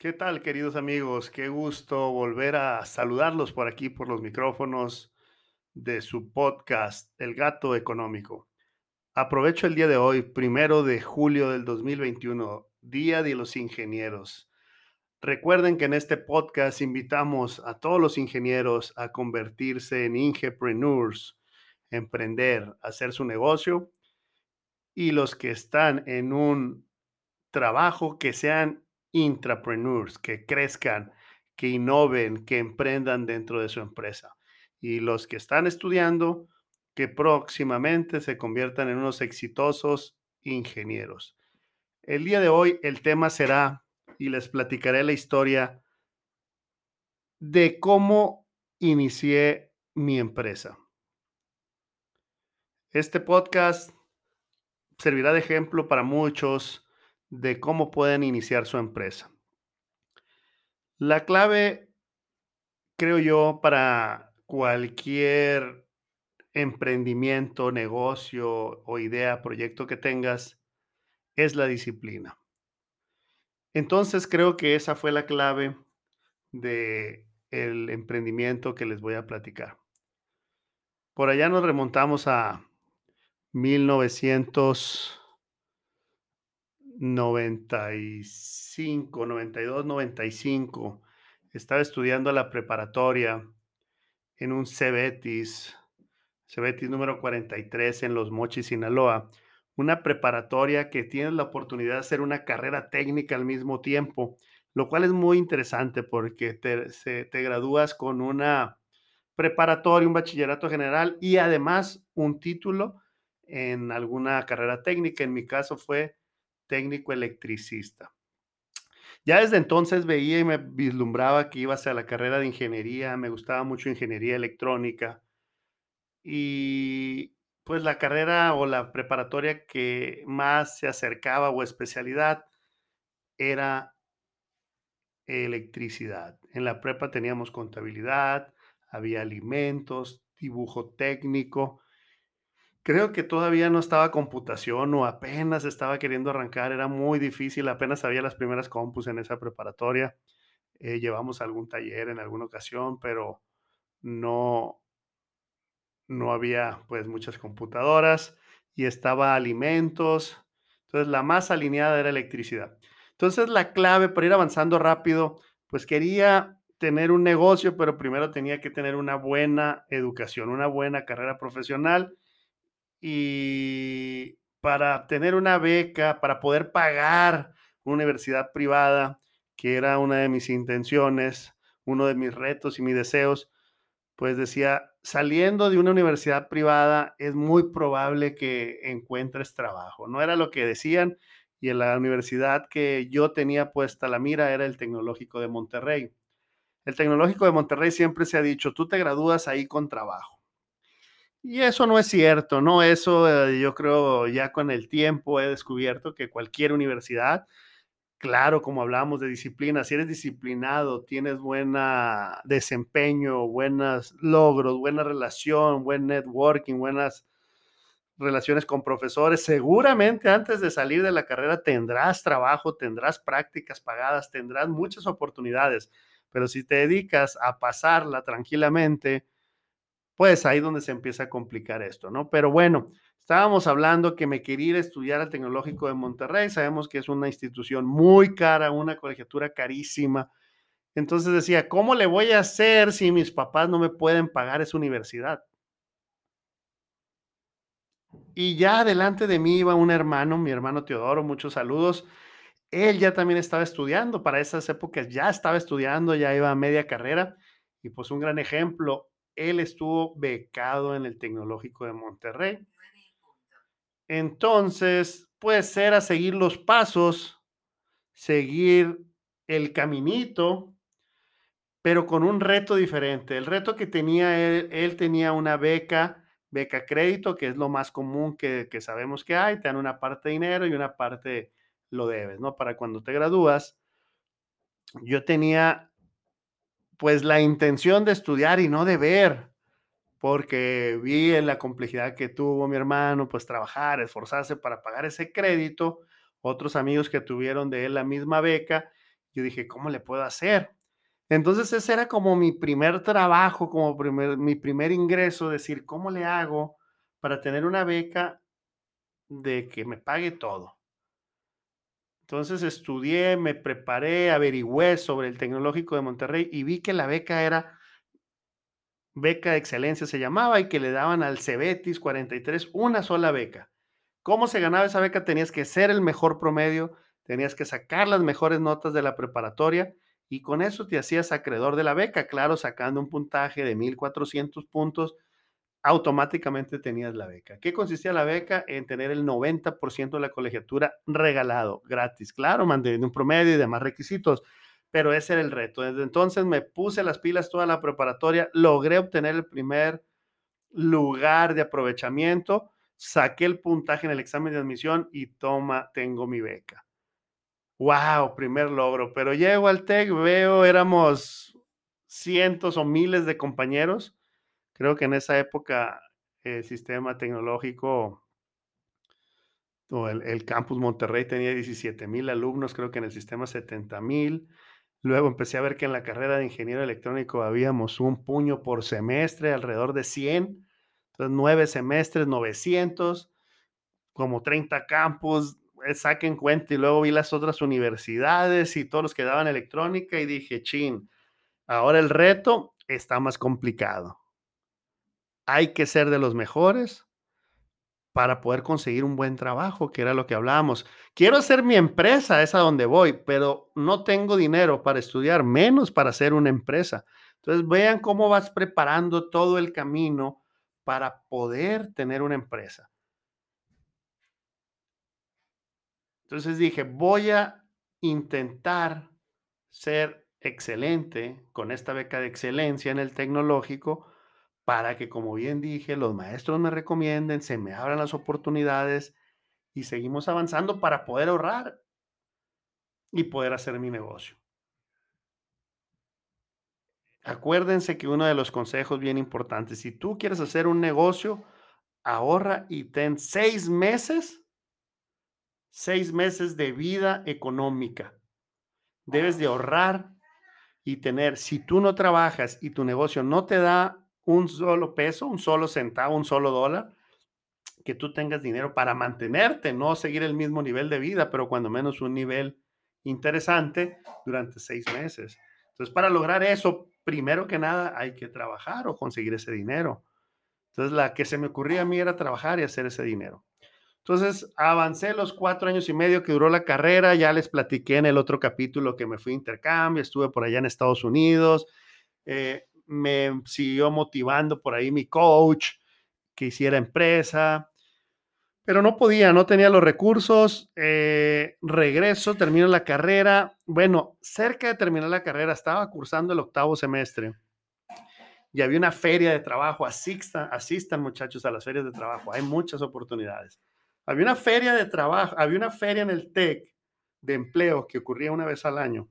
¿Qué tal, queridos amigos? Qué gusto volver a saludarlos por aquí, por los micrófonos de su podcast, El Gato Económico. Aprovecho el día de hoy, primero de julio del 2021, Día de los Ingenieros. Recuerden que en este podcast invitamos a todos los ingenieros a convertirse en ingepreneurs, emprender, hacer su negocio y los que están en un trabajo que sean intrapreneurs, que crezcan, que innoven, que emprendan dentro de su empresa. Y los que están estudiando, que próximamente se conviertan en unos exitosos ingenieros. El día de hoy el tema será, y les platicaré la historia de cómo inicié mi empresa. Este podcast servirá de ejemplo para muchos de cómo pueden iniciar su empresa. La clave, creo yo, para cualquier emprendimiento, negocio o idea, proyecto que tengas, es la disciplina. Entonces creo que esa fue la clave de el emprendimiento que les voy a platicar. Por allá nos remontamos a 1900 95, 92, 95. Estaba estudiando la preparatoria en un Cebetis, Cebetis número 43 en Los Mochis, Sinaloa. Una preparatoria que tienes la oportunidad de hacer una carrera técnica al mismo tiempo, lo cual es muy interesante porque te, te gradúas con una preparatoria, un bachillerato general y además un título en alguna carrera técnica. En mi caso fue técnico electricista. Ya desde entonces veía y me vislumbraba que iba hacia la carrera de ingeniería, me gustaba mucho ingeniería electrónica y pues la carrera o la preparatoria que más se acercaba o especialidad era electricidad. En la prepa teníamos contabilidad, había alimentos, dibujo técnico Creo que todavía no estaba computación o apenas estaba queriendo arrancar, era muy difícil, apenas había las primeras compus en esa preparatoria. Eh, llevamos algún taller en alguna ocasión, pero no, no había pues muchas computadoras y estaba alimentos. Entonces la más alineada era electricidad. Entonces la clave para ir avanzando rápido, pues quería tener un negocio, pero primero tenía que tener una buena educación, una buena carrera profesional y para tener una beca, para poder pagar una universidad privada, que era una de mis intenciones, uno de mis retos y mis deseos, pues decía, saliendo de una universidad privada es muy probable que encuentres trabajo. No era lo que decían y en la universidad que yo tenía puesta la mira era el Tecnológico de Monterrey. El Tecnológico de Monterrey siempre se ha dicho, tú te gradúas ahí con trabajo. Y eso no es cierto, ¿no? Eso eh, yo creo ya con el tiempo he descubierto que cualquier universidad, claro, como hablamos de disciplina, si eres disciplinado, tienes buen desempeño, buenos logros, buena relación, buen networking, buenas relaciones con profesores, seguramente antes de salir de la carrera tendrás trabajo, tendrás prácticas pagadas, tendrás muchas oportunidades, pero si te dedicas a pasarla tranquilamente, pues ahí donde se empieza a complicar esto, ¿no? Pero bueno, estábamos hablando que me quería ir a estudiar al Tecnológico de Monterrey, sabemos que es una institución muy cara, una colegiatura carísima. Entonces decía, ¿cómo le voy a hacer si mis papás no me pueden pagar esa universidad? Y ya delante de mí iba un hermano, mi hermano Teodoro, muchos saludos. Él ya también estaba estudiando, para esas épocas ya estaba estudiando, ya iba a media carrera. Y pues un gran ejemplo, él estuvo becado en el Tecnológico de Monterrey. Entonces, pues era seguir los pasos, seguir el caminito, pero con un reto diferente. El reto que tenía él, él tenía una beca, beca crédito, que es lo más común que, que sabemos que hay. Te dan una parte de dinero y una parte lo debes, ¿no? Para cuando te gradúas. Yo tenía pues la intención de estudiar y no de ver, porque vi en la complejidad que tuvo mi hermano, pues trabajar, esforzarse para pagar ese crédito, otros amigos que tuvieron de él la misma beca, Yo dije, ¿cómo le puedo hacer? Entonces ese era como mi primer trabajo, como primer, mi primer ingreso, decir, ¿cómo le hago para tener una beca de que me pague todo? Entonces estudié, me preparé, averigüé sobre el Tecnológico de Monterrey y vi que la beca era beca de excelencia se llamaba y que le daban al Cebetis 43 una sola beca. ¿Cómo se ganaba esa beca? Tenías que ser el mejor promedio, tenías que sacar las mejores notas de la preparatoria y con eso te hacías acreedor de la beca, claro, sacando un puntaje de 1400 puntos, automáticamente tenías la beca. ¿Qué consistía la beca? En tener el 90% de la colegiatura regalado, gratis, claro, manteniendo un promedio y demás requisitos, pero ese era el reto. Desde entonces me puse las pilas toda la preparatoria, logré obtener el primer lugar de aprovechamiento, saqué el puntaje en el examen de admisión y toma, tengo mi beca wow, primer logro. Pero llego al TEC, veo, éramos cientos o miles de compañeros. Creo que en esa época el sistema tecnológico o el, campus Monterrey tenía 17 mil alumnos, creo que en el sistema 70 mil. Luego empecé a ver que en la carrera de ingeniero electrónico habíamos un puño por semestre, alrededor de 100. Entonces, nueve semestres, 900, como 30 campus, eh, saquen cuenta y luego vi las otras universidades y todos los que daban electrónica y dije, chin, ahora el reto está más complicado. Hay que ser de los mejores para poder conseguir un buen trabajo, que era lo que hablábamos. Quiero hacer mi empresa, es a donde voy, pero no tengo dinero para estudiar, menos para hacer una empresa. Entonces, vean cómo vas preparando todo el camino para poder tener una empresa. Entonces dije, voy a intentar ser excelente con esta beca de excelencia en el tecnológico para que, como bien dije, los maestros me recomienden, se me abran las oportunidades y seguimos avanzando para poder ahorrar y poder hacer mi negocio. Acuérdense que uno de los consejos bien importantes, si tú quieres hacer un negocio, ahorra y ten seis meses seis meses de vida económica. Debes de ahorrar y tener, si tú no trabajas y tu negocio no te da un solo peso, un solo centavo, un solo dólar, que tú tengas dinero para mantenerte, no seguir el mismo nivel de vida, pero cuando menos un nivel interesante durante seis meses. Entonces, para lograr eso, primero que nada, hay que trabajar o conseguir ese dinero. Entonces, la que se me ocurría a mí era trabajar y hacer ese dinero. Entonces, avancé los cuatro años y medio que duró la carrera, ya les platiqué en el otro capítulo que me fui a intercambio, estuve por allá en Estados Unidos, eh, me siguió motivando por ahí mi coach que hiciera empresa, pero no podía, no tenía los recursos, eh, regreso, termino la carrera, bueno, cerca de terminar la carrera, estaba cursando el octavo semestre y había una feria de trabajo, asistan, asistan muchachos a las ferias de trabajo, hay muchas oportunidades. Había una feria de trabajo, había una feria en el TEC de empleo que ocurría una vez al año.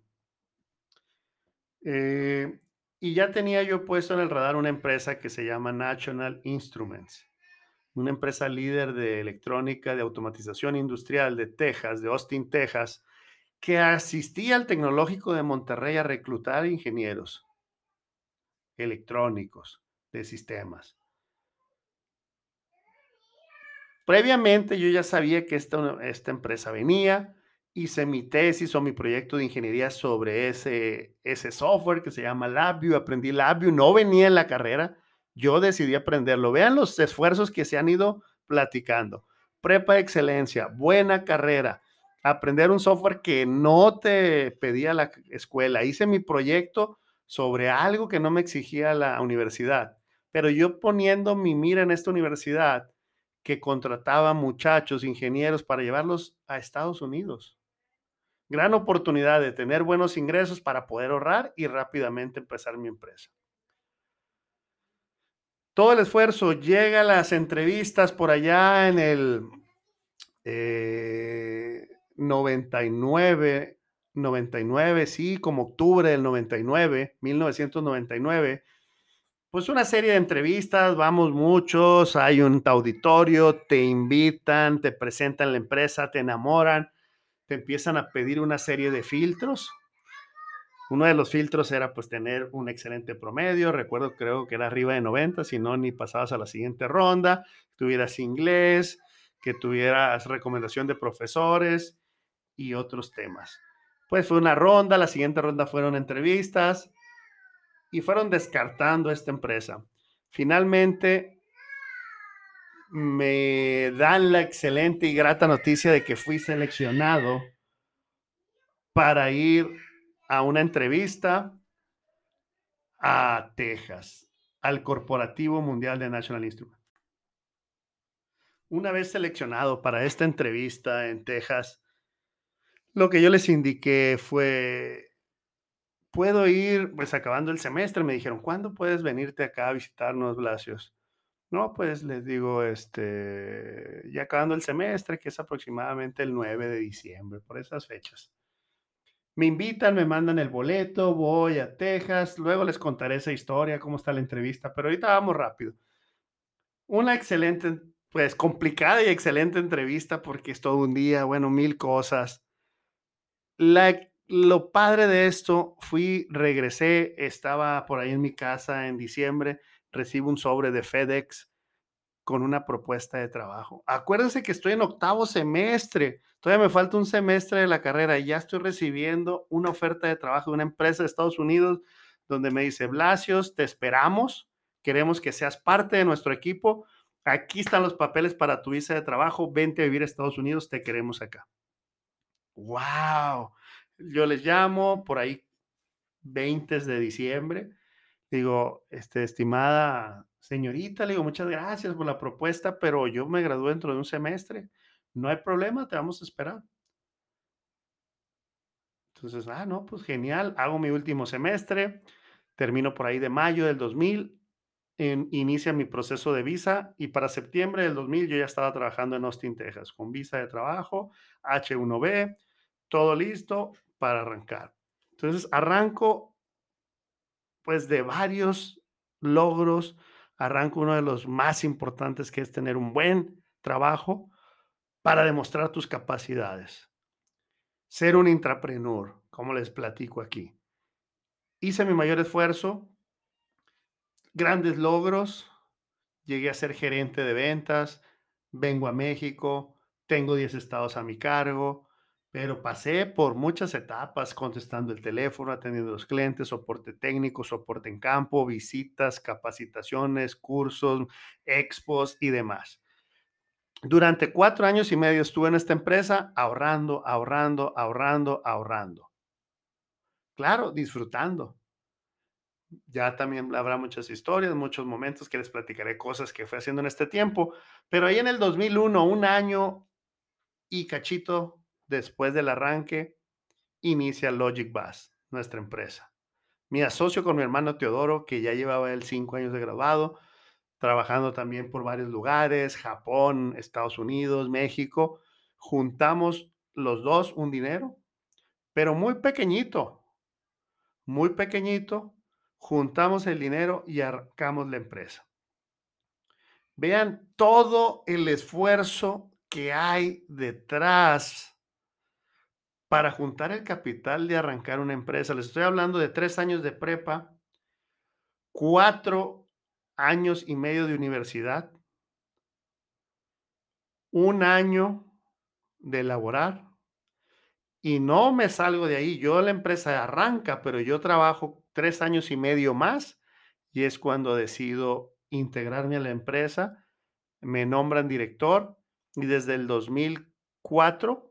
Eh, y ya tenía yo puesto en el radar una empresa que se llama National Instruments, una empresa líder de electrónica, de automatización industrial de Texas, de Austin, Texas, que asistía al tecnológico de Monterrey a reclutar ingenieros electrónicos de sistemas. Previamente yo ya sabía que esta, esta empresa venía, hice mi tesis o mi proyecto de ingeniería sobre ese, ese software que se llama LabVIEW, aprendí LabVIEW, no venía en la carrera, yo decidí aprenderlo. Vean los esfuerzos que se han ido platicando. Prepa de excelencia, buena carrera, aprender un software que no te pedía la escuela. Hice mi proyecto sobre algo que no me exigía la universidad, pero yo poniendo mi mira en esta universidad, que contrataba muchachos, ingenieros para llevarlos a Estados Unidos. Gran oportunidad de tener buenos ingresos para poder ahorrar y rápidamente empezar mi empresa. Todo el esfuerzo llega a las entrevistas por allá en el 99, 99, sí, como octubre del 99, 1999 pues una serie de entrevistas, vamos muchos, hay un auditorio, te invitan, te presentan la empresa, te enamoran, te empiezan a pedir una serie de filtros Uno de los filtros era pues tener un excelente promedio, recuerdo creo que era arriba de 90, si no ni pasabas a la siguiente ronda, tuvieras inglés, que tuvieras recomendación de profesores y otros temas. Pues fue una ronda, la siguiente ronda fueron entrevistas y fueron descartando esta empresa. Finalmente me dan la excelente y grata noticia de que fui seleccionado para ir a una entrevista a Texas, al Corporativo Mundial de National Instruments. Una vez seleccionado para esta entrevista en Texas, lo que yo les indiqué fue, puedo ir, pues acabando el semestre, me dijeron, ¿cuándo puedes venirte acá a visitarnos, Blasios? No, pues les digo, este, ya acabando el semestre, que es aproximadamente el 9 de diciembre, por esas fechas. Me invitan, me mandan el boleto, voy a Texas, luego les contaré esa historia, cómo está la entrevista, pero ahorita vamos rápido. Una excelente, pues complicada y excelente entrevista porque es todo un día, bueno, mil cosas. La, lo padre de esto, fui, regresé, estaba por ahí en mi casa en diciembre, recibo un sobre de FedEx con una propuesta de trabajo. Acuérdense que estoy en octavo semestre, todavía me falta un semestre de la carrera y ya estoy recibiendo una oferta de trabajo de una empresa de Estados Unidos donde me dice, Blasios, te esperamos, queremos que seas parte de nuestro equipo, aquí están los papeles para tu visa de trabajo, vente a vivir a Estados Unidos, te queremos acá. ¡Wow! Yo les llamo por ahí 20 de diciembre, digo, este, estimada señorita, le digo, muchas gracias por la propuesta, pero yo me gradúo dentro de un semestre. No hay problema, te vamos a esperar. Entonces, ah, no, pues genial, hago mi último semestre, termino por ahí de mayo del 2000, en, inicia mi proceso de visa y para septiembre del 2000 yo ya estaba trabajando en Austin, Texas, con visa de trabajo, H1B, todo listo para arrancar. Entonces, arranco pues de varios logros, arranco uno de los más importantes que es tener un buen trabajo para demostrar tus capacidades. Ser un intrapreneur, como les platico aquí. Hice mi mayor esfuerzo, grandes logros, llegué a ser gerente de ventas, vengo a México, tengo 10 estados a mi cargo, pero pasé por muchas etapas contestando el teléfono, atendiendo a los clientes, soporte técnico, soporte en campo, visitas, capacitaciones, cursos, expos y demás. Durante cuatro años y medio estuve en esta empresa ahorrando, ahorrando, ahorrando, ahorrando. Claro, disfrutando. Ya también habrá muchas historias, muchos momentos que les platicaré cosas que fue haciendo en este tiempo, pero ahí en el 2001, un año y cachito después del arranque, inicia Logic Bass, nuestra empresa. Me asocio con mi hermano Teodoro, que ya llevaba él cinco años de graduado, trabajando también por varios lugares, Japón, Estados Unidos, México. Juntamos los dos un dinero, pero muy pequeñito, muy pequeñito. Juntamos el dinero y arrancamos la empresa. Vean todo el esfuerzo que hay detrás para juntar el capital de arrancar una empresa. Les estoy hablando de tres años de prepa, cuatro años y medio de universidad, un año de laborar y no me salgo de ahí. Yo la empresa arranca, pero yo trabajo tres años y medio más y es cuando decido integrarme a la empresa. Me nombran director y desde el 2004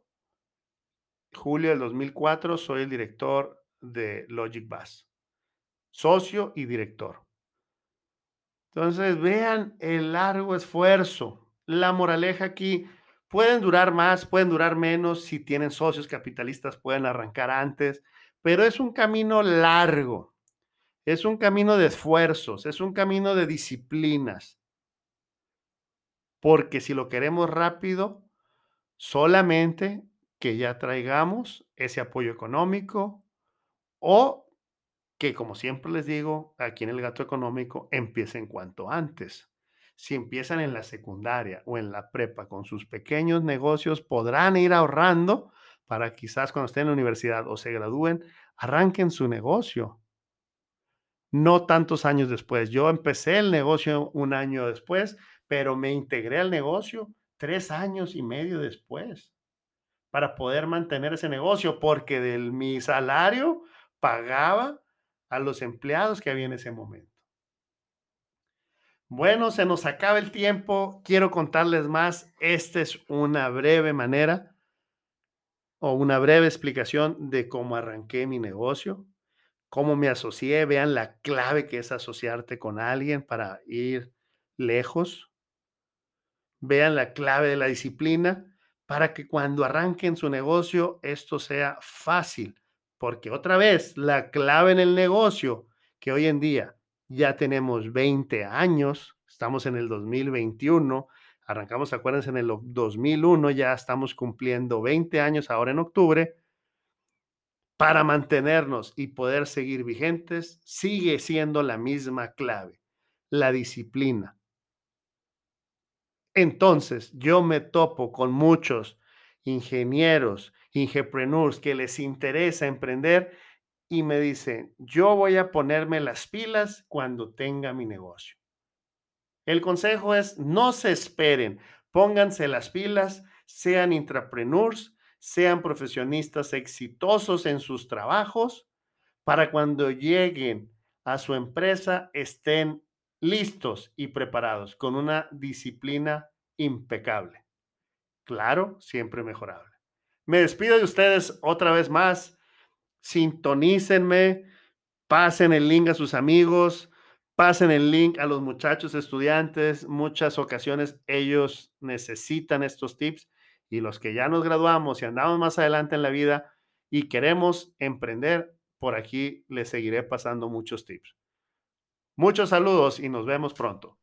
julio del 2004 soy el director de Logic Bass, socio y director. Entonces, vean el largo esfuerzo. La moraleja aquí, pueden durar más, pueden durar menos, si tienen socios capitalistas pueden arrancar antes, pero es un camino largo, es un camino de esfuerzos, es un camino de disciplinas. Porque si lo queremos rápido, solamente que ya traigamos ese apoyo económico o que, como siempre les digo, aquí en el gato económico empiecen cuanto antes. Si empiezan en la secundaria o en la prepa con sus pequeños negocios, podrán ir ahorrando para quizás cuando estén en la universidad o se gradúen, arranquen su negocio. No tantos años después. Yo empecé el negocio un año después, pero me integré al negocio tres años y medio después para poder mantener ese negocio, porque de mi salario pagaba a los empleados que había en ese momento. Bueno, se nos acaba el tiempo. Quiero contarles más. Esta es una breve manera o una breve explicación de cómo arranqué mi negocio, cómo me asocié. Vean la clave que es asociarte con alguien para ir lejos. Vean la clave de la disciplina para que cuando arranquen su negocio esto sea fácil. Porque otra vez, la clave en el negocio que hoy en día ya tenemos 20 años, estamos en el 2021, arrancamos, acuérdense, en el 2001, ya estamos cumpliendo 20 años ahora en octubre, para mantenernos y poder seguir vigentes, sigue siendo la misma clave, la disciplina. Entonces, yo me topo con muchos ingenieros, ingepreneurs que les interesa emprender y me dicen, yo voy a ponerme las pilas cuando tenga mi negocio. El consejo es, no se esperen, pónganse las pilas, sean intrapreneurs, sean profesionistas exitosos en sus trabajos, para cuando lleguen a su empresa estén listos y preparados con una disciplina impecable. Claro, siempre mejorable. Me despido de ustedes otra vez más sintonícenme, pasen el link a sus amigos, pasen el link a los muchachos estudiantes. Muchas ocasiones ellos necesitan estos tips y los que ya nos graduamos y andamos más adelante en la vida y queremos emprender, por aquí les seguiré pasando muchos tips. Muchos saludos y nos vemos pronto.